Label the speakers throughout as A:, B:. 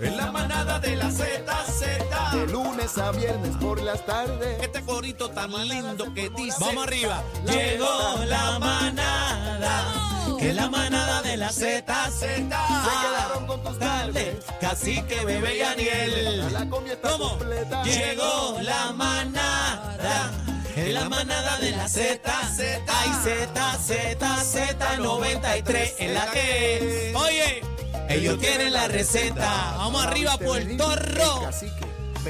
A: Es la manada de la Z, Z.
B: De lunes a viernes por las tardes.
A: Este corito tan lindo que dice.
C: Vamos arriba.
A: Llegó la manada.
C: Que la manada de la Z.
A: Z.
B: Se quedaron con tus tardes.
A: Cacique, bebé y Aniel.
B: La comida completa.
A: Llegó la manada.
C: Es la manada de la Z.
A: Z.
C: Ay, Z, Z, Z, 93 es la que. Oye, ellos tienen la receta. Vamos arriba, Puerto Rico.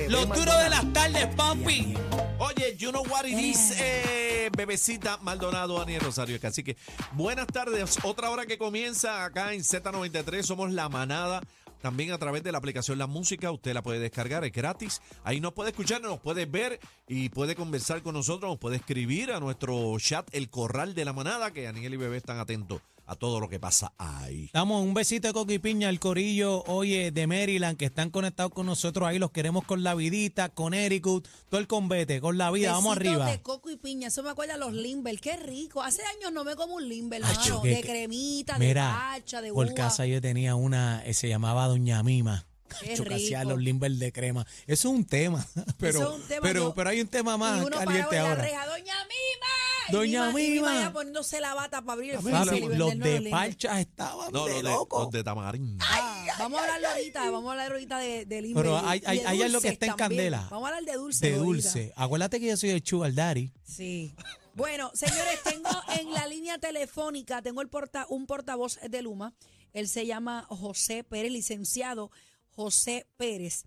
C: Los duros de las tardes, papi.
A: Oye, you know what it is, eh, bebecita Maldonado, Daniel Rosario. Así que buenas tardes. Otra hora que comienza acá en Z93. Somos la manada. También a través de la aplicación La Música, usted la puede descargar, es gratis. Ahí nos puede escuchar, nos puede ver y puede conversar con nosotros, nos puede escribir a nuestro chat El Corral de la Manada, que Daniel y Bebé están atentos a todo lo que pasa ahí.
C: Damos un besito de coco y piña al corillo, oye, de Maryland, que están conectados con nosotros ahí. Los queremos con la vidita, con Ericut, todo el convete, con la vida. Vamos arriba.
D: de coco y piña, eso me acuerda a los Limber, qué rico. Hace años no me como un Limber,
C: que-
D: de cremita,
C: Mira,
D: de pacha, de
C: por
D: uva.
C: casa yo tenía una, eh, se llamaba Doña Mima.
D: Qué
C: Acho, que hacía
D: rico.
C: los limber de crema. Eso es un tema, pero,
D: es un tema,
C: pero,
D: yo-
C: pero hay un tema más
D: y uno
C: caliente
D: parado en la
C: ahora.
D: reja, Doña Mima.
C: Doña Mima.
D: ya poniéndose la bata para abrir el freezer
C: los de parchas estaban
A: No,
C: de
A: los de,
C: loco.
A: los de Tamarín.
D: Ah, vamos a hablar ahorita, vamos a hablar ahorita de, de.
C: Pero hay- hay- hay algo que está en
D: también.
C: candela.
D: Vamos a hablar de dulce.
C: de dulce. Acuérdate que yo soy el daddy.
D: Sí. Bueno, señores, tengo en la línea telefónica, tengo el porta, un portavoz de Luma. Él se llama José Pérez, licenciado José Pérez.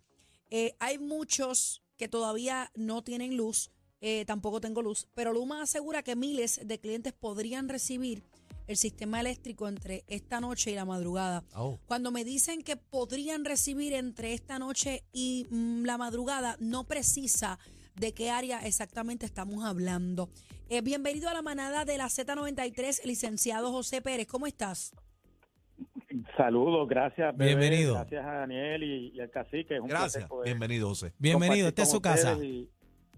D: Eh, hay muchos que todavía no tienen luz, eh, tampoco tengo luz, pero Luma asegura que miles de clientes podrían recibir el sistema eléctrico entre esta noche y la madrugada.
A: Oh.
D: Cuando me dicen que podrían recibir entre esta noche y mm, la madrugada, no precisa de qué área exactamente estamos hablando. Eh, bienvenido a la manada de la Z93, licenciado José Pérez. ¿Cómo estás?
E: Saludos, gracias. bebé,
C: Bienvenido.
E: Gracias a Daniel y, y al cacique. Es un
A: Gracias.
E: placer poder
A: Bienvenido, José.
C: Bienvenido, esta es su casa.
E: y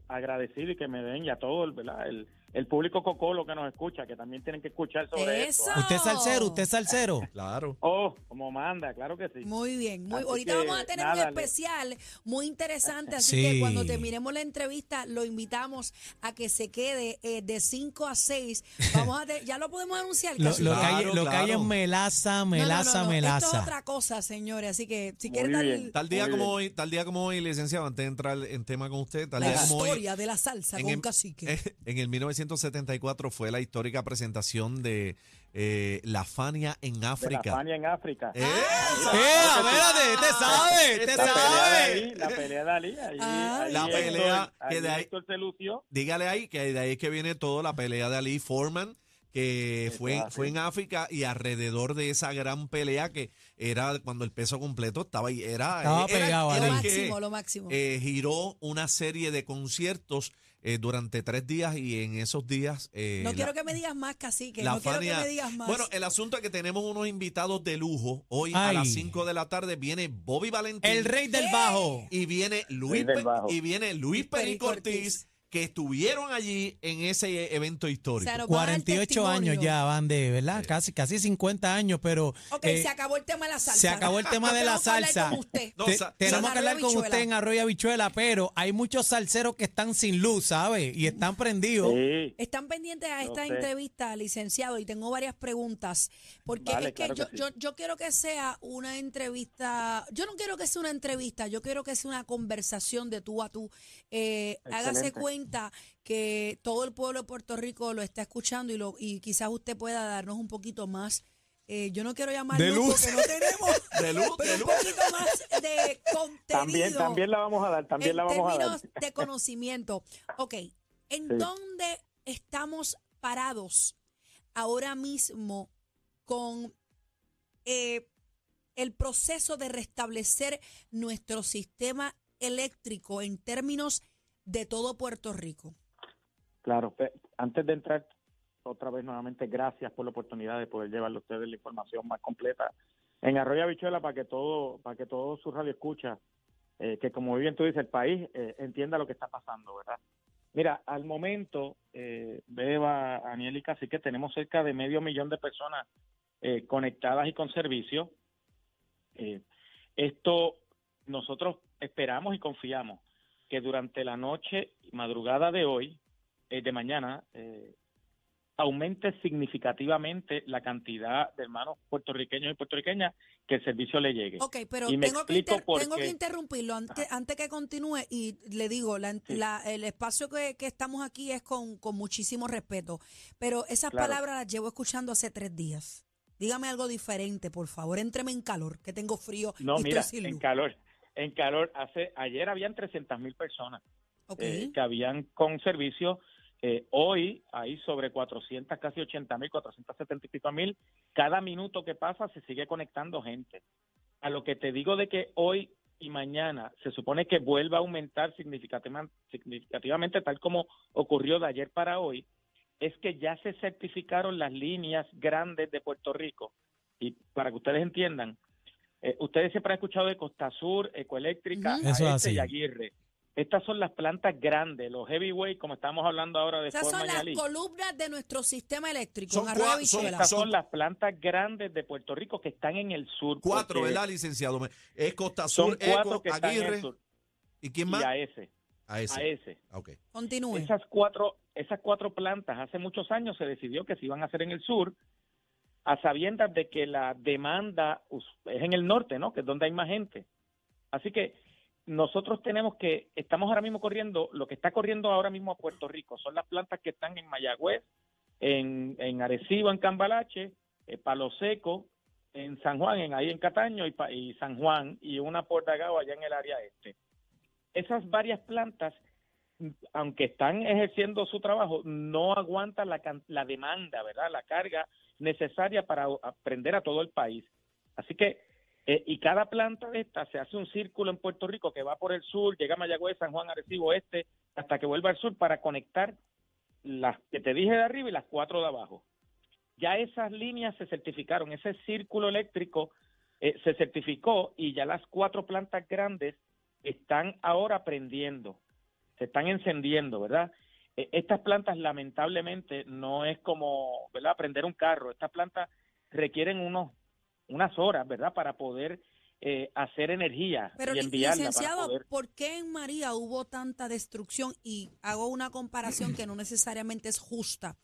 E: agradecido y que me den y a todo el, ¿verdad? el, el público cocolo que nos escucha, que también tienen que escuchar sobre
D: Eso.
E: esto.
C: Usted es salsero, usted es salsero.
A: Claro.
E: Oh, como manda, claro que sí.
D: Muy bien. Muy,
E: Así
D: ahorita
E: que,
D: vamos a tener
E: nada,
D: un especial muy interesante, así
C: Sí.
D: que cuando terminemos la entrevista lo invitamos a que se quede eh, de 5 a 6. Vamos a te- ya lo podemos anunciar.
C: Lo, que hay,
A: Claro,
C: lo que hay
A: claro.
C: es melaza,
D: No, no,
C: melaza,
D: no, no. Esto es
C: melaza.
D: otra cosa, señores. Así que si
E: Muy
D: quieren
E: bien.
A: Tal día como
E: bien.
A: hoy, tal día como hoy, licenciado, antes de entrar en tema con usted, tal
D: la
A: día como hoy,
D: historia de la salsa
A: en
D: con
A: el-
D: cacique.
A: en el 1974 fue la histórica presentación de eh, la Fania en
E: De la
A: África.
E: Fania en África.
A: ¡Eh!
C: ¡Eh, espérate! ¡Te sabe! ¡Te
E: la pelea de
C: sabe!
E: Ali, la pelea de Ali. Ahí,
D: Ah.
E: ahí
A: La
E: Héctor-
A: pelea que
E: ahí
A: de ahí-
E: Héctor se lució.
A: Dígale ahí que de ahí es que viene todo la pelea de Ali Foreman, que fue, fue en África y alrededor de esa gran pelea que era cuando el peso completo estaba ahí. Era,
C: Estaba
A: era-
C: pegado,
A: era
D: lo
A: que,
D: máximo, lo máximo.
A: eh, giró una serie de conciertos eh, durante tres días y en esos días... eh,
D: no
A: la-
D: quiero que me digas más, cacique.
A: la
D: no quiero
A: Fania-
D: que me digas más.
A: Bueno, el asunto es que tenemos unos invitados de lujo. Hoy a las 5 de la tarde viene Bobby Valentín.
C: El rey del bajo.
A: y viene Luis Pe-
E: bajo.
A: y viene Luis
D: Peri
A: Peri Ortiz, que estuvieron allí en ese evento
D: O
A: histórico.
D: sea, nos van a dar
C: 48 años ya van de, ¿verdad? Casi, casi 50 años, pero
D: Ok,
C: eh,
D: se acabó el tema de la salsa.
C: se acabó el tema de la
D: Tenemos que hablar
C: salsa.
D: con usted.
A: No,
C: te-
A: sa-
C: tenemos que hablar con usted en Arroyo Habichuela, pero hay muchos salseros que están sin luz, ¿sabe? Y están prendidos.
E: Sí.
D: Están pendientes a esta
E: sé.
D: entrevista, licenciado, y tengo varias preguntas. Porque
E: Vale,
D: es que
E: claro que
D: yo,
E: sí.
D: yo, yo quiero que sea una entrevista. Yo no quiero que sea una entrevista, yo quiero que sea una conversación de tú a tú. Eh, hágase
E: Excelente.
D: Cuenta que todo el pueblo de Puerto Rico lo está escuchando y, lo, y quizás usted pueda darnos un poquito más. eh, yo no quiero llamar
C: De
D: luz
C: luz.
D: porque no tenemos,
A: De luz,
D: pero
A: de
D: un
A: luz.
D: poquito más de contenido
E: También, también la vamos a dar, también
D: en
E: la vamos a dar.
D: términos de conocimiento. Ok, ¿en
E: Sí.
D: dónde estamos parados ahora mismo con eh, el proceso de restablecer nuestro sistema eléctrico en términos de todo Puerto Rico?
E: Claro, antes de entrar otra vez nuevamente, gracias por la oportunidad de poder llevarle a ustedes la información más completa en Arroyo Habichuela para que todo, para que todo su radio escucha, eh, que como bien tú dices, el país eh, entienda lo que está pasando, ¿verdad? Mira, al momento, eh, Beba, Aniel y Cacique, tenemos cerca de medio millón de personas eh, conectadas y con servicio. Eh, esto nosotros esperamos y confiamos que durante la noche y madrugada de hoy, eh, de mañana, eh, aumente significativamente la cantidad de hermanos puertorriqueños y puertorriqueñas que el servicio le llegue.
D: Ok, pero
E: Y me
D: tengo que, tengo que interrumpirlo antes, antes que continúe y le digo, la-
E: Sí.
D: la- el espacio que, que estamos aquí es con, con muchísimo respeto, pero esas
E: Claro.
D: palabras las llevo escuchando hace tres días. Dígame algo diferente, por favor. Éntreme en calor, que tengo frío
E: No,
D: y
E: mira,
D: estoy sin
E: en calor, en calor, hace ayer habían 300 mil personas
D: Ok.
E: eh, que habían con servicio. Eh, hoy hay sobre 400, casi 80 mil, 470 y pico mil. Cada minuto que pasa se sigue conectando gente. A lo que te digo de que hoy y mañana se supone que vuelva a aumentar significativa- significativamente, tal como ocurrió de ayer para hoy, es que ya se certificaron las líneas grandes de Puerto Rico. Y para que ustedes entiendan, eh, ustedes siempre han escuchado de Costa Sur, Ecoeléctrica,
C: es
E: AES y. Aguirre. Estas son las plantas grandes, los heavyweight, como estamos hablando ahora de
D: Esas son las columnas de nuestro sistema eléctrico.
A: Son
D: en Arroyo
A: cua- son-.
E: Estas
A: son-
E: son las plantas grandes de Puerto Rico que están en el sur.
A: Cuatro, ¿verdad, licenciado? Es Costa
E: Son
A: Sur,
E: cuatro
A: Eco,
E: que están en
A: Aguirre.
E: el sur.
A: ¿Y quién
E: Y
A: más?
E: AES.
A: A ese.
E: AES.
A: Ok.
D: Continúe.
E: Esas cuatro, esas cuatro plantas, hace muchos años se decidió que se iban a hacer en el sur, a sabiendas de que la demanda es en el norte, ¿no? Que es donde hay más gente. Así que nosotros tenemos que, estamos ahora mismo corriendo, lo que está corriendo ahora mismo a Puerto Rico son las plantas que están en Mayagüez, en, en Arecibo, en Cambalache, eh, Palo Seco, en San Juan, en ahí en Cataño y, y San Juan, y una por Dagao allá en el área este. Esas varias plantas aunque están ejerciendo su trabajo, no aguantan la, la demanda, ¿verdad? La carga necesaria para aprender a todo el país. Así que, eh, y cada planta de esta se hace un círculo en Puerto Rico que va por el sur, llega a Mayagüez, San Juan, Arecibo, Este, hasta que vuelva al sur para conectar las que te dije de arriba y las cuatro de abajo. Ya esas líneas se certificaron, ese círculo eléctrico eh, se certificó y ya las cuatro plantas grandes están ahora prendiendo se están encendiendo, ¿verdad? Eh, Estas plantas lamentablemente no es como, ¿verdad? Prender un carro. Estas plantas requieren unos unas horas, ¿verdad? Para poder eh, hacer energía
D: Pero,
E: y enviarla
D: licenciado,
E: poder.
D: ¿por qué en María hubo tanta destrucción? Y hago una comparación que no necesariamente es justa.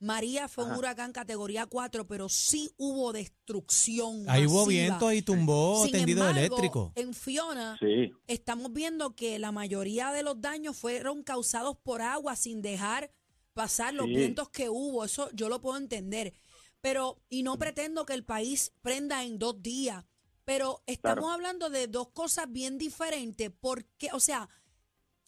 D: María fue un huracán categoría 4, pero sí hubo destrucción.
C: Ahí hubo viento y tumbó
D: Sin
C: tendido
D: embargo,
C: eléctrico.
D: En Fiona
E: Sí,
D: estamos viendo que la mayoría de los daños fueron causados por agua sin dejar pasar los
E: Sí.
D: vientos que hubo. Eso yo lo puedo entender. Pero, y no pretendo que el país prenda en dos días, pero estamos
E: Claro.
D: hablando de dos cosas bien diferentes. Porque, o sea,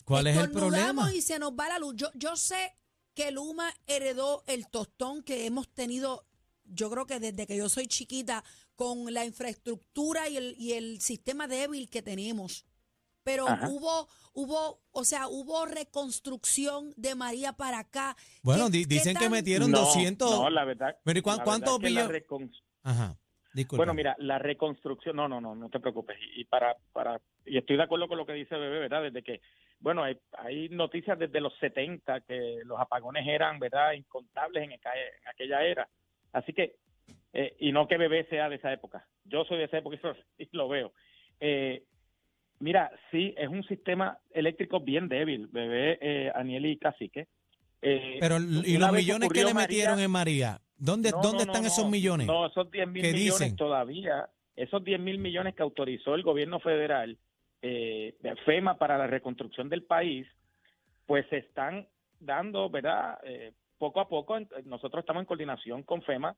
C: ¿Cuál es el problema?
D: y se nos va la luz. Yo, yo sé que Luma heredó el tostón que hemos tenido, yo creo que desde que yo soy chiquita, con la infraestructura y el, y el sistema débil que tenemos. Pero
E: Ajá.
D: hubo, hubo, o sea, hubo reconstrucción de María para acá.
C: Bueno,
D: ¿Qué-
C: di-
D: qué
C: dicen que metieron
E: no,
C: 200.
E: No, la verdad.
C: Pero ¿y cuán-
E: la
C: cuántos
E: verdad es que la
C: billones?
E: recon-
C: Ajá. Disculpa.
E: Bueno, mira, la reconstrucción, no, no, no, no te preocupes. Y, y para, para, y estoy de acuerdo con lo que dice Bebé, ¿verdad? Desde que, bueno, hay, hay noticias desde los 70 que los apagones eran, ¿verdad? Incontables en, eca- en aquella era. Así que, eh, y no que Bebé sea de esa época. Yo soy de esa época y lo, veo. Eh, mira, sí, es un sistema eléctrico bien débil, Bebé, eh, Aniel y Cacique. Eh,
C: Pero, ¿y los millones que le
E: María-
C: metieron en María? ¿Dónde,
E: no,
C: ¿dónde
E: no,
C: están
E: no,
C: esos millones?
E: No, esos 10 mil
C: ¿Qué
E: millones
C: dicen?
E: todavía, esos 10 mil millones que autorizó el gobierno federal, eh, de FEMA para la reconstrucción del país, pues se están dando, ¿verdad? Eh, poco a poco, nosotros estamos en coordinación con FEMA,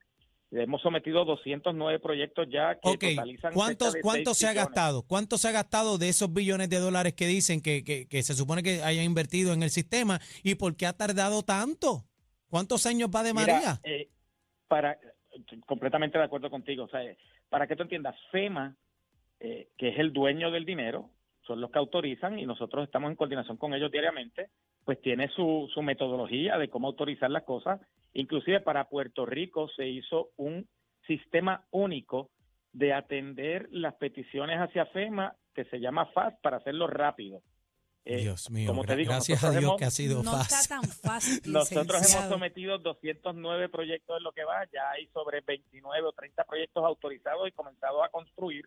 E: hemos sometido 209 proyectos ya que
C: Ok,
E: totalizan
C: ¿cuántos,
E: cerca de
C: ¿cuánto
E: 6
C: se ha gastado? ¿Cuánto se ha gastado de esos billones de dólares que dicen que, que, que se supone que haya invertido en el sistema? ¿Y por qué ha tardado tanto? ¿Cuántos años va de
E: Mira,
C: María?
E: eh, para completamente de acuerdo contigo. O sea, eh, para que tú entiendas, FEMA, eh, que es el dueño del dinero, son los que autorizan y nosotros estamos en coordinación con ellos diariamente, pues tiene su, su metodología de cómo autorizar las cosas. Inclusive para Puerto Rico se hizo un sistema único de atender las peticiones hacia FEMA que se llama FAST para hacerlo rápido. Eh,
C: Dios mío,
E: como te
C: gra-
E: digo,
C: gracias a
E: nosotros
C: Dios
E: hemos-
C: que ha sido
D: no
C: fácil.
D: está tan fácil.
E: Nosotros hemos sometido 209 proyectos en lo que va, ya hay sobre 29 o 30 proyectos autorizados y comenzados a construir,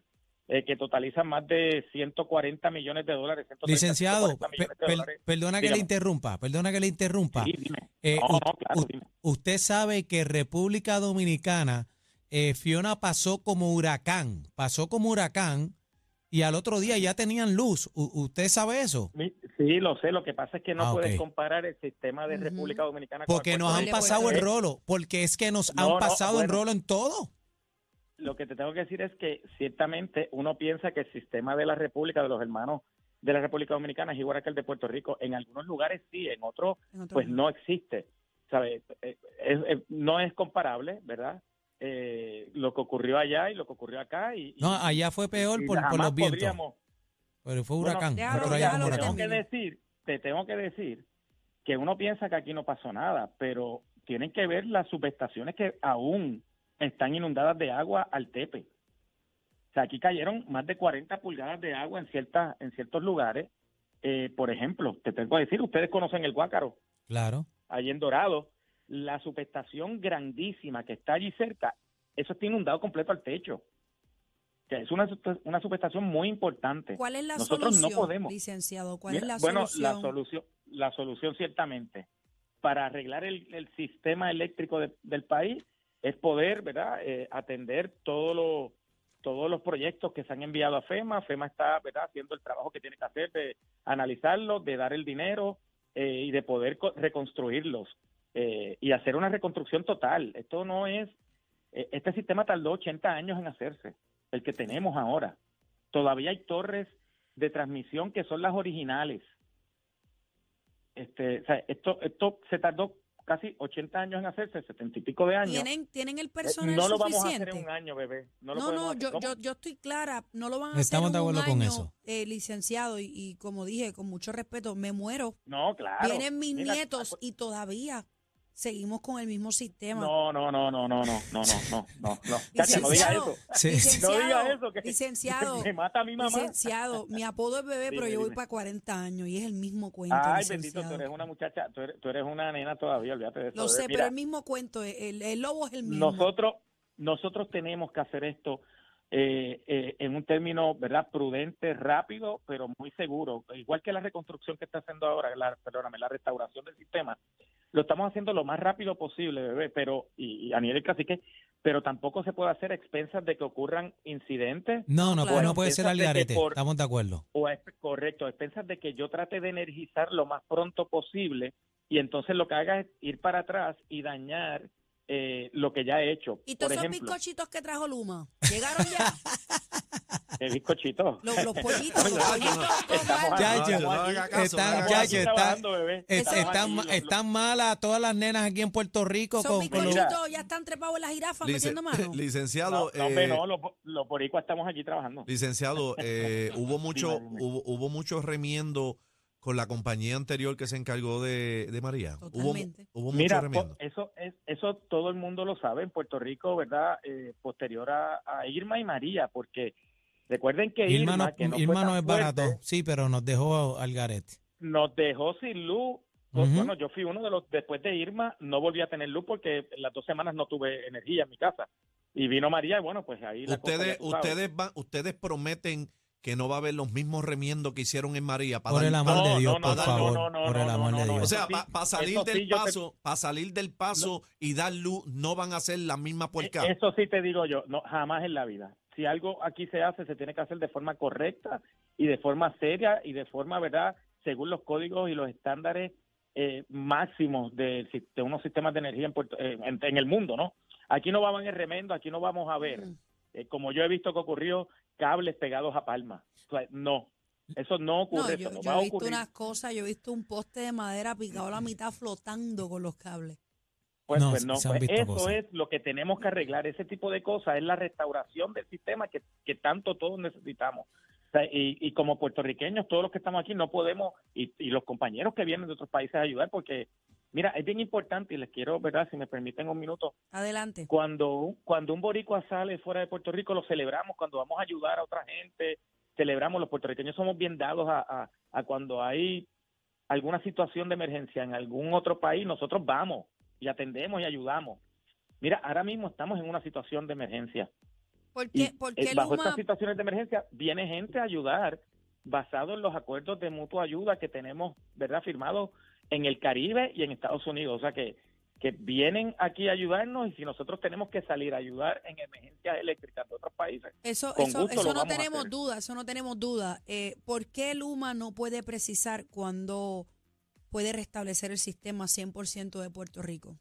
E: eh, que totalizan más de 140 millones de dólares. 130,
C: Licenciado,
E: 140
C: pe-
E: millones de
C: per-
E: dólares.
C: perdona que le interrumpa, perdona que le interrumpa.
E: Sí, dime.
C: Eh,
E: No,
C: u-
E: no, claro,
C: u-
E: dime.
C: usted sabe que República Dominicana, eh, Fiona pasó como huracán, pasó como huracán y al otro día ya tenían luz. U- ¿Usted sabe eso?
E: Sí, lo sé. Lo que pasa es que no
C: Ah,
E: puedes comparar el sistema de. República Dominicana con
C: Porque nos han pasado el rolo, porque es que nos
E: No,
C: han
E: no,
C: pasado el rolo en todo.
E: Lo que te tengo que decir es que ciertamente uno piensa que el sistema de la República, de los hermanos de la República Dominicana es igual que el de Puerto Rico. En algunos lugares sí, en otros
D: En otro
E: pues
D: lugar.
E: no existe. ¿Sabe? Eh, es- no es comparable, ¿verdad? Eh, lo que ocurrió allá y lo que ocurrió acá. Y,
C: No, allá fue peor
E: y
C: por, los vientos.
E: podríamos-
C: Pero fue
E: Bueno,
C: huracán.
D: déjalo, déjalo
E: te tengo que decir, te tengo que decir que uno piensa que aquí no pasó nada, pero tienen que ver las subestaciones que aún están inundadas de agua al tepe. O sea, aquí cayeron más de 40 pulgadas de agua en ciertas en ciertos lugares. Eh, por ejemplo, te tengo que decir, ustedes conocen el Guácaro,
C: Claro.
E: allí en Dorado, la subestación grandísima que está allí cerca, eso está inundado completo al techo. O sea, es una, una subestación muy importante.
D: ¿Cuál es la
E: Nosotros no
D: solución,
E: podemos.
D: licenciado? ¿Cuál
E: Mira,
D: es la
E: bueno,
D: solución?
E: la solución, la solución ciertamente para arreglar el, el sistema eléctrico de- del país es poder, ¿verdad? Eh, atender todos los todos los proyectos que se han enviado a FEMA. FEMA está, ¿verdad? Haciendo el trabajo que tiene que hacer de analizarlos, de dar el dinero eh, y de poder co- reconstruirlos eh, y hacer una reconstrucción total. Esto no es, eh, este sistema tardó 80 años en hacerse, el que tenemos ahora. Todavía hay torres de transmisión que son las originales. Este, esto, esto se tardó casi 80 años en hacerse, 70 y pico de años.
D: ¿Tienen, ¿Tienen el
E: Eh,
D: personal
E: no lo vamos a
D: suficiente?
E: hacer en un año, bebé. No, lo
D: No, no,
E: hacer.
D: yo, yo, yo estoy clara, no lo van a
C: Estamos
D: hacer
C: de
D: en un
C: acuerdo con
D: año,
C: eso.
D: eh, licenciado, y, y como dije, con mucho respeto, me muero.
E: No, claro.
D: Vienen mis
E: Mira,
D: nietos y todavía seguimos con el mismo sistema.
E: No, no, no, no, no, no, no, no, no, no, no. Chacha, no diga
D: Licenciado,
E: eso.
C: Sí,
D: licenciado,
E: No diga eso, que
D: licenciado,
E: me mata a mi mamá.
D: licenciado, mi apodo es bebé,
E: Dime,
D: pero yo voy
E: dime.
D: para 40 años y es el mismo cuento,
E: Ay,
D: licenciado.
E: bendito, tú eres una muchacha, tú eres, tú eres una nena todavía, olvídate de eso.
D: Lo sé,
E: Mira,
D: pero el mismo cuento, el, el lobo es el mismo.
E: nosotros, nosotros tenemos que hacer esto eh, eh, en un término, ¿verdad? Prudente, rápido, pero muy seguro. Igual que la reconstrucción que está haciendo ahora, la, perdóname, la restauración del sistema, lo estamos haciendo lo más rápido posible, bebé, pero, y, y a nivel cacique, pero tampoco se puede hacer a expensas de que ocurran incidentes
C: No, no,
D: Claro.
C: no puede ser al garete.
E: por-
C: Estamos de acuerdo.
E: o es correcto, a expensas de que yo trate de energizar lo más pronto posible y entonces lo que haga es ir para atrás y dañar eh, lo que ya he hecho.
D: ¿Y
E: Por
D: todos esos
E: ejemplo,
D: bizcochitos que trajo Luma? ¿Llegaron ya?
E: el bizcochito.
D: los, los pollitos, los
E: estamos-.
C: Chacho, están- chacho, están- están,
E: lo-
C: están malas todas las nenas aquí en Puerto Rico
D: Esos
C: con, con los-
D: bizcochitos ya están trepados en la jirafa
A: Lice-
D: metiendo mano.
A: licenciado,
E: No, no, hombre,
A: eh,
E: no, los, los boricuas estamos aquí trabajando.
A: licenciado, eh, hubo mucho, hubo, hubo mucho remiendo con la compañía anterior que se encargó de, de María. Hubo,
D: Totalmente.
A: hubo mucho
E: Mira,
A: remiendo.
E: po- eso es, eso todo el mundo lo sabe en Puerto Rico, ¿verdad? Eh, posterior a, a Irma y María, porque recuerden que Irma,
C: Irma, no,
E: que no, fue
C: Irma
E: tan
C: no es barato, sí, pero nos dejó al garete.
E: nos dejó sin luz. Pues. Bueno, yo fui uno de los, después de Irma, no volví a tener luz porque las dos semanas no tuve energía en mi casa. Y vino María y bueno, pues ahí
A: Ustedes, ustedes van, ustedes prometen que no va a haber los mismos remiendos que hicieron en María para
C: Por
A: dar-
C: el amor de Dios,
E: no,
C: por
E: no,
C: favor.
E: no, no,
C: por el
E: no,
C: amor
E: no,
C: de
E: no,
C: Dios.
A: O sea, para salir del
E: sí, yo te-
A: paso, para salir del paso y dar luz, no van a hacer la misma puerca.
E: Eh, Eso sí te digo yo, no jamás en la vida. Si algo aquí se hace, se tiene que hacer de forma correcta y de forma seria y de forma, ¿verdad?, según los códigos y los estándares eh, máximos de, de unos sistemas de energía en, Puerto- en, en- en el mundo, ¿no? Aquí no vamos en el remendo, aquí no vamos a ver,
D: Mm.
E: Eh, como yo he visto que ocurrió, cables pegados a palma. O sea, no, eso no ocurre,
D: No,
E: eso
D: yo,
E: no
D: yo
E: va a
D: he visto
E: ocurrir.
D: unas cosas, yo he visto un poste de madera picado a la mitad flotando con los cables.
E: Pues,
C: No,
E: pues no, pues eso
C: cosas.
E: es lo que tenemos que arreglar, ese tipo de cosas, es la restauración del sistema que, que tanto todos necesitamos. O sea, y, y como puertorriqueños, todos los que estamos aquí no podemos, y, y los compañeros que vienen de otros países a ayudar, porque, mira, es bien importante, y les quiero, ¿verdad? Si me permiten un minuto,
D: Adelante.
E: cuando, cuando un boricua sale fuera de Puerto Rico, lo celebramos, cuando vamos a ayudar a otra gente, celebramos, los puertorriqueños somos bien dados a, a, a cuando hay alguna situación de emergencia en algún otro país, nosotros vamos y atendemos y ayudamos. Mira, ahora mismo estamos en una situación de emergencia.
D: ¿Por
E: Y
D: qué, por
E: eh,
D: qué
E: bajo
D: Luma?
E: estas situaciones de emergencia viene gente a ayudar basado en los acuerdos de mutua ayuda que tenemos, ¿verdad?, firmados en el Caribe y en Estados Unidos. O sea que, que vienen aquí a ayudarnos y si nosotros tenemos que salir a ayudar en emergencias eléctricas de otros países,
D: Eso,
E: Con
D: eso,
E: gusto
D: eso no tenemos duda, eso no tenemos duda. Eh, ¿Por qué Luma no puede precisar cuándo puede restablecer el sistema 100% de Puerto Rico?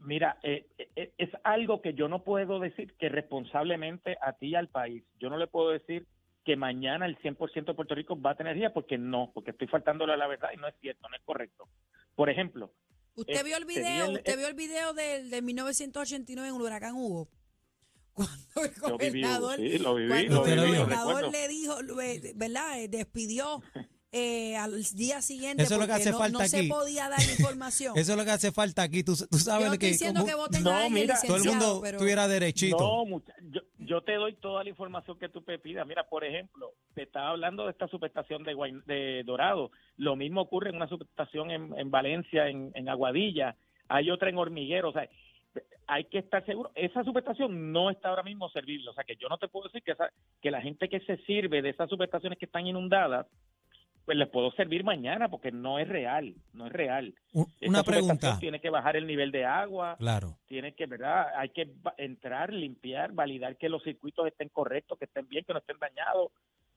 E: Mira, eh, eh, es algo que yo no puedo decir que responsablemente a ti y al país. Yo no le puedo decir que mañana el 100% de Puerto Rico va a tener energía porque no, porque estoy faltándole a la verdad y no es cierto, no es correcto. Por ejemplo,
D: ¿Usted
E: Este
D: vio el
E: día
D: video?
E: el-
D: ¿Usted vio el video del, del 1989 en el huracán Hugo? Cuando el
E: yo viví,
D: gobernador,
E: sí, lo viví,
D: cuando gobernador le dijo, eh, ¿verdad? Eh, Despidió eh, al día siguiente
C: Eso es lo que hace
D: no,
C: falta
D: no se podía dar información.
C: Eso es lo que hace falta aquí. Tú, tú
D: Yo
C: sabes
D: no estoy
C: que
D: diciendo
C: como
D: que voten
E: No,
D: a
E: mira,
C: todo el mundo
D: pero-
C: tuviera derechito.
E: No, mucha- yo, yo te doy toda la información que tú me pidas. Mira, por ejemplo, te estaba hablando de esta subestación de, Guayn- de Dorado. Lo mismo ocurre en una subestación en, en Valencia, en, en Aguadilla. Hay otra en Hormiguero. O sea, hay que estar seguro. Esa subestación no está ahora mismo servible. O sea, que yo no te puedo decir que, esa, que la gente que se sirve de esas subestaciones que están inundadas, pues les puedo servir mañana porque no es real. No es real.
C: Una
E: subestación
C: pregunta.
E: Tiene que bajar el nivel de agua
C: Claro.
E: tiene que, ¿verdad? Hay que entrar, limpiar, validar que los circuitos estén correctos, que estén bien, que no estén dañados,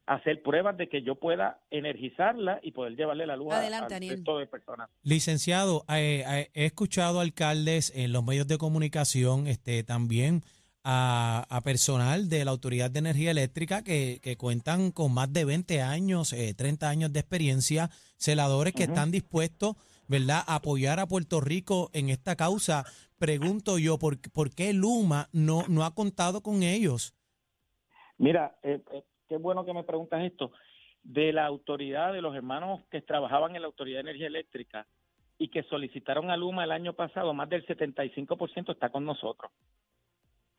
E: hacer pruebas de que yo pueda energizarla y poder llevarle la luz a-
D: Adelante,
E: al resto de personas.
C: Licenciado, eh, eh, he escuchado alcaldes en los medios de comunicación, este, también a, a personal de la Autoridad de Energía Eléctrica que, que cuentan con más de 20 años, eh, 30 años de experiencia, celadores que están dispuestos, ¿verdad?, a apoyar a Puerto Rico en esta causa. Pregunto yo, ¿por, por qué Luma no, no ha contado con ellos?
E: Mira, eh, eh, qué bueno que me preguntas esto. De la autoridad, de los hermanos que trabajaban en la Autoridad de Energía Eléctrica y que solicitaron a Luma el año pasado, más del 75% está con nosotros.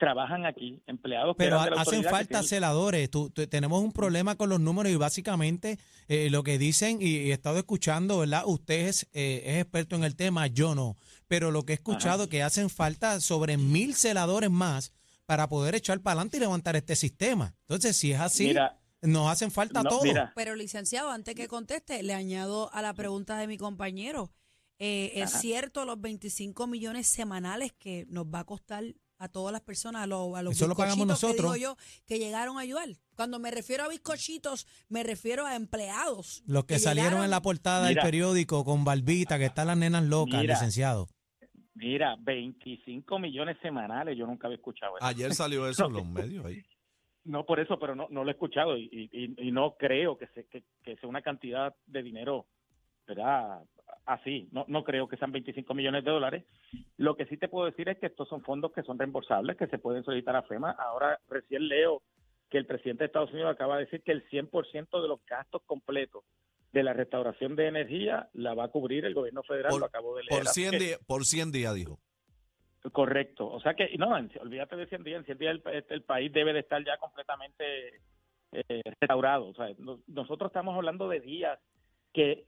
E: Trabajan aquí, empleados que
C: Pero
E: eran de la
C: hacen
E: que
C: falta
E: tienen-
C: celadores. Tú- tú- tenemos un problema con los números y básicamente eh, lo que dicen, y, y he estado escuchando, ¿verdad? Usted es, eh, es experto en el tema, yo no. Pero lo que he escuchado que hacen falta sobre mil celadores más para poder echar para adelante y levantar este sistema. Entonces, si es así,
E: Mira,
C: nos hacen falta
E: no,
C: todos.
E: mira,
D: Pero licenciado, antes que conteste, le añado a la pregunta de mi compañero. Eh, ¿Es
E: Ajá.
D: cierto los 25 millones semanales que nos va a costar a todas las personas, a los, a los
C: Eso lo pagamos
D: bizcochitos que
C: nosotros.
D: digo yo, que llegaron a ayudar? Cuando me refiero a bizcochitos, me refiero a empleados.
C: Los que, salieron
D: llegaron-
C: en la portada
E: Mira.
C: del periódico con barbita, que están las nenas locas,
E: Mira.
C: licenciado.
E: Mira, 25 millones semanales, yo nunca había escuchado eso.
A: Ayer salió eso en los medios ahí.
E: No por eso, pero no, no lo he escuchado y, y- y no creo que, se, que, que sea una cantidad de dinero, ¿verdad? Así, no, no creo que sean 25 millones de dólares. Lo que sí te puedo decir es que estos son fondos que son reembolsables, que se pueden solicitar a FEMA. Ahora recién leo que el presidente de Estados Unidos acaba de decir que el 100% de los gastos completos de la restauración de energía la va a cubrir el gobierno federal,
A: Por-
E: lo acabo de leer.
A: Por
E: Así
A: 100,
E: que-
A: días, por 100 días, dijo.
E: Correcto. O sea que, no, olvídate de 100 días. En 100 días el, el- el país debe de estar ya completamente eh, restaurado. O sea, no- nosotros estamos hablando de días que,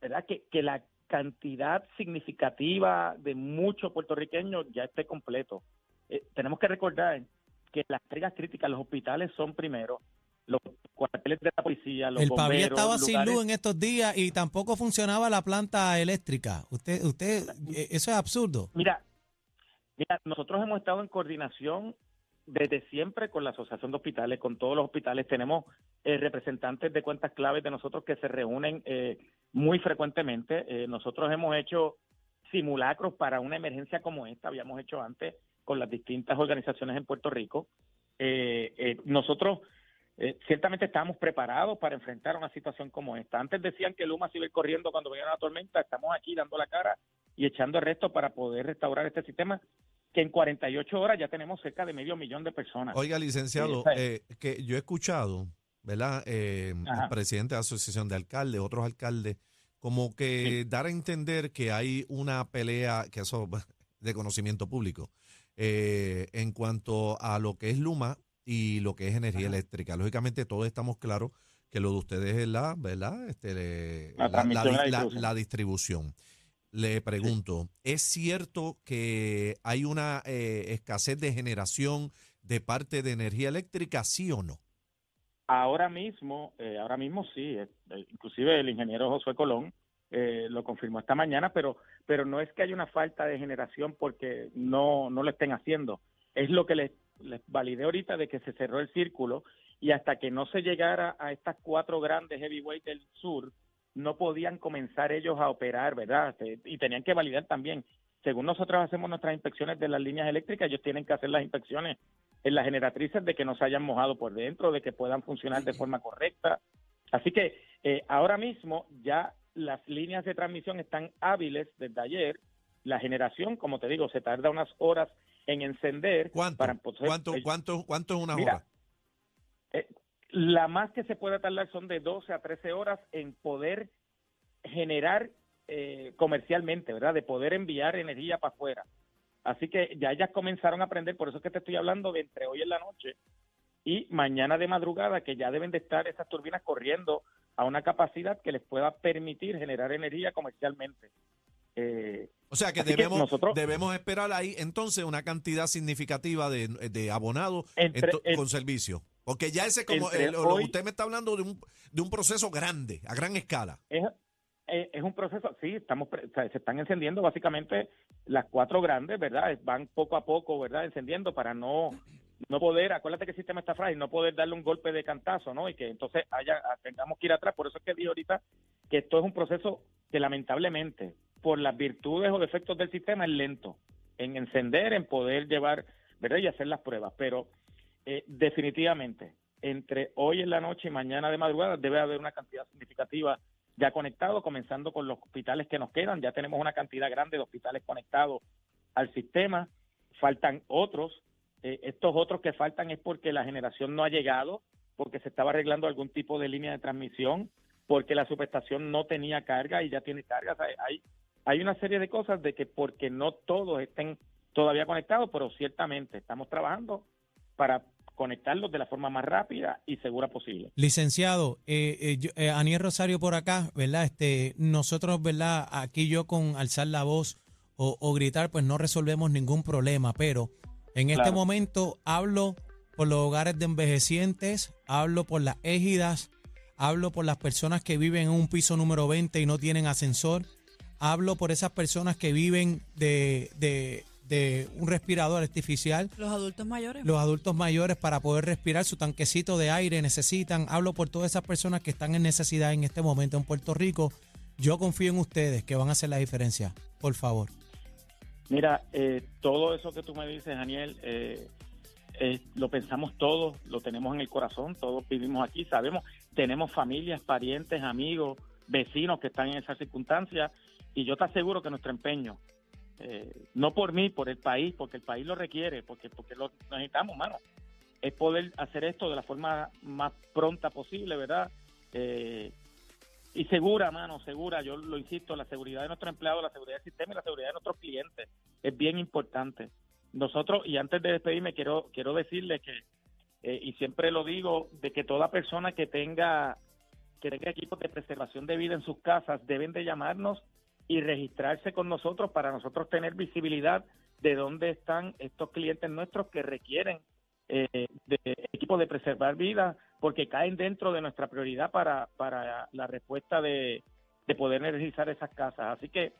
E: ¿verdad? Que, que la cantidad significativa de muchos puertorriqueños ya esté completo. Eh, tenemos que recordar que las entregas críticas, los hospitales son primero, los cuarteles de la policía, los
C: El Pavía
E: bomberos,
C: estaba sin luz en estos días y tampoco funcionaba la planta eléctrica. Usted, usted, eh, eso es absurdo.
E: Mira, mira, nosotros hemos estado en coordinación desde siempre con la Asociación de Hospitales, con todos los hospitales. Tenemos eh, representantes de cuentas claves de nosotros que se reúnen eh, muy frecuentemente. Eh, nosotros hemos hecho simulacros para una emergencia como esta, habíamos hecho antes con las distintas organizaciones en Puerto Rico. Eh, eh, nosotros eh, ciertamente estábamos preparados para enfrentar una situación como esta. Antes decían que Luma se iba a ir corriendo cuando venía la tormenta, estamos aquí dando la cara y echando el resto para poder restaurar este sistema que en 48 horas ya tenemos cerca de medio millón de personas.
A: Oiga, licenciado,
E: Sí,
A: eh, que yo he escuchado, ¿verdad? Eh, el presidente de la Asociación de Alcaldes, otros alcaldes, como que dar a entender que hay una pelea, que eso de conocimiento público, eh, en cuanto a lo que es Luma y lo que es energía eléctrica. Lógicamente todos estamos claros que lo de ustedes es la, ¿verdad? Este,
E: La la
A: la
E: distribución.
A: Le pregunto, ¿es cierto que hay una eh, escasez de generación de parte de energía eléctrica, sí o no?
E: Ahora mismo, eh, ahora mismo sí, eh, eh, inclusive el ingeniero Josué Colón eh, lo confirmó esta mañana, pero, pero no es que haya una falta de generación porque no, no lo estén haciendo. Es lo que les, les validé ahorita de que se cerró el círculo y hasta que no se llegara a estas cuatro grandes heavyweight del sur, no podían comenzar ellos a operar, ¿verdad? Y tenían que validar también. Según nosotros hacemos nuestras inspecciones de las líneas eléctricas, ellos tienen que hacer las inspecciones en las generatrices de que no se hayan mojado por dentro, de que puedan funcionar de forma correcta. Así que eh, ahora mismo ya las líneas de transmisión están hábiles desde ayer. La generación, como te digo, se tarda unas horas en encender.
A: ¿Cuánto?
E: Para, entonces,
A: ¿Cuánto, cuánto, cuánto es una
E: mira,
A: hora?
E: eh, la más que se puede tardar son de 12 a 13 horas en poder generar eh, comercialmente, ¿verdad? De poder enviar energía para afuera. Así que ya ellas comenzaron a aprender, por eso es que te estoy hablando de entre hoy en la noche y mañana de madrugada, que ya deben de estar esas turbinas corriendo a una capacidad que les pueda permitir generar energía comercialmente. Eh,
A: O sea que debemos,
E: nosotros-
A: debemos esperar ahí entonces una cantidad significativa de, de abonados
E: Entre-
A: ento-
E: en-
A: con servicio. Porque ya ese como el- lo-
E: hoy-
A: usted me está hablando de un, de un proceso grande, a gran escala.
E: es, es, es un proceso, sí, estamos, o se están encendiendo básicamente las cuatro grandes, ¿verdad? Van poco a poco, ¿verdad? Encendiendo para no no poder, acuérdate que el sistema está frágil, no poder darle un golpe de cantazo, ¿no? Y que entonces haya, tengamos que ir atrás. Por eso es que dije ahorita que esto es un proceso que lamentablemente, por las virtudes o defectos del sistema, es lento en encender, en poder llevar, ¿verdad? Y hacer las pruebas. Pero eh, definitivamente, entre hoy en la noche y mañana de madrugada debe haber una cantidad significativa ya conectados, comenzando con los hospitales que nos quedan. Ya tenemos una cantidad grande de hospitales conectados al sistema. Faltan otros. Eh, estos otros que faltan es porque la generación no ha llegado, porque se estaba arreglando algún tipo de línea de transmisión, porque la subestación no tenía carga y ya tiene carga. O hay, hay una serie de cosas de que porque no todos estén todavía conectados, pero ciertamente estamos trabajando para conectarlos de la forma más rápida y segura posible.
C: Licenciado, eh, eh, yo- eh, Aniel Rosario por acá, ¿verdad? Este, nosotros, ¿verdad? Aquí yo con alzar la voz o, o gritar, pues no resolvemos ningún problema, pero en este momento hablo por los hogares de envejecientes, hablo por las égidas, hablo por las personas que viven en un piso número 20 y no tienen ascensor, hablo por esas personas que viven de, de, de un respirador artificial,
D: Los adultos mayores.
C: los adultos mayores para poder respirar su tanquecito de aire necesitan. Hablo por todas esas personas que están en necesidad en este momento en Puerto Rico. Yo confío en ustedes que van a hacer la diferencia. Por favor.
E: Mira, eh, todo eso que tú me dices, Daniel, eh, eh, lo pensamos todos, lo tenemos en el corazón, todos vivimos aquí, sabemos, tenemos familias, parientes, amigos, vecinos que están en esas circunstancias y yo te aseguro que nuestro empeño, eh, no por mí, por el país, porque el país lo requiere, porque porque lo necesitamos, mano, es poder hacer esto de la forma más pronta posible, ¿verdad? Eh, y segura, mano, segura, yo lo insisto, la seguridad de nuestros empleados, la seguridad del sistema y la seguridad de nuestros clientes es bien importante. Nosotros, y antes de despedirme, quiero, quiero decirle que, eh, y siempre lo digo, de que toda persona que tenga, que tenga equipos de preservación de vida en sus casas deben de llamarnos y registrarse con nosotros para nosotros tener visibilidad de dónde están estos clientes nuestros que requieren eh, de equipos de preservar vidas porque caen dentro de nuestra prioridad para, para la respuesta de, de poder energizar esas casas. Así que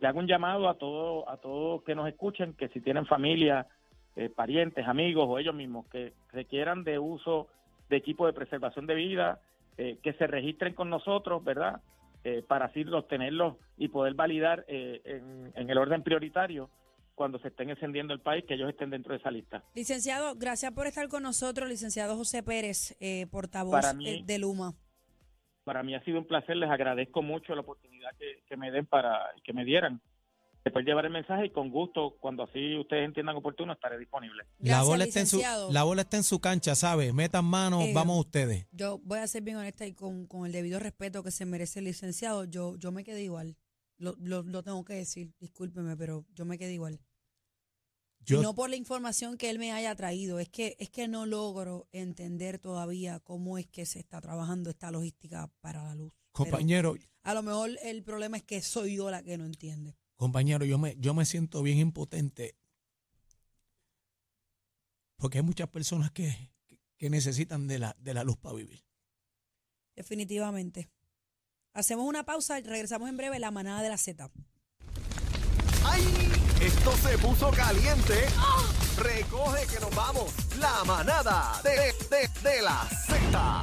E: le hago un llamado a todos a todos que nos escuchen, que si tienen familia, eh, parientes, amigos o ellos mismos que requieran de uso de equipo de preservación de vida, eh, que se registren con nosotros, ¿verdad? Eh, para así obtenerlos y poder validar eh, en, en el orden prioritario cuando se estén encendiendo el país, que ellos estén dentro de esa lista.
D: Licenciado, gracias por estar con nosotros, licenciado José Pérez, eh, portavoz
E: mí-
D: eh, de Luma.
E: para mí ha sido un placer, les agradezco mucho la oportunidad que, que me den para que me dieran después llevar el mensaje y con gusto, cuando así ustedes entiendan oportuno, estaré disponible.
C: la, bola está en su, la bola está en su cancha, ¿sabe? Metan mano,
D: Eh,
C: vamos ustedes.
D: Yo voy a ser bien honesta y con, con el debido respeto que se merece el licenciado, yo, yo me quedé igual. Lo, lo, lo tengo que decir, discúlpeme, pero yo me quedé igual.
C: Yo-
D: y no por la información que él me haya traído. Es que, es que no logro entender todavía cómo es que se está trabajando esta logística para la luz. Pero
C: Compañero,
D: a lo mejor el problema es que soy yo la que no entiende.
C: Compañero, yo me, yo me siento bien impotente. Porque hay muchas personas que, que necesitan de la, de la luz para vivir.
D: Definitivamente. Hacemos una pausa y regresamos en breve la manada de la Z.
F: ¡Ay! Esto se puso caliente. Recoge que nos vamos. La manada de, de, de la Z.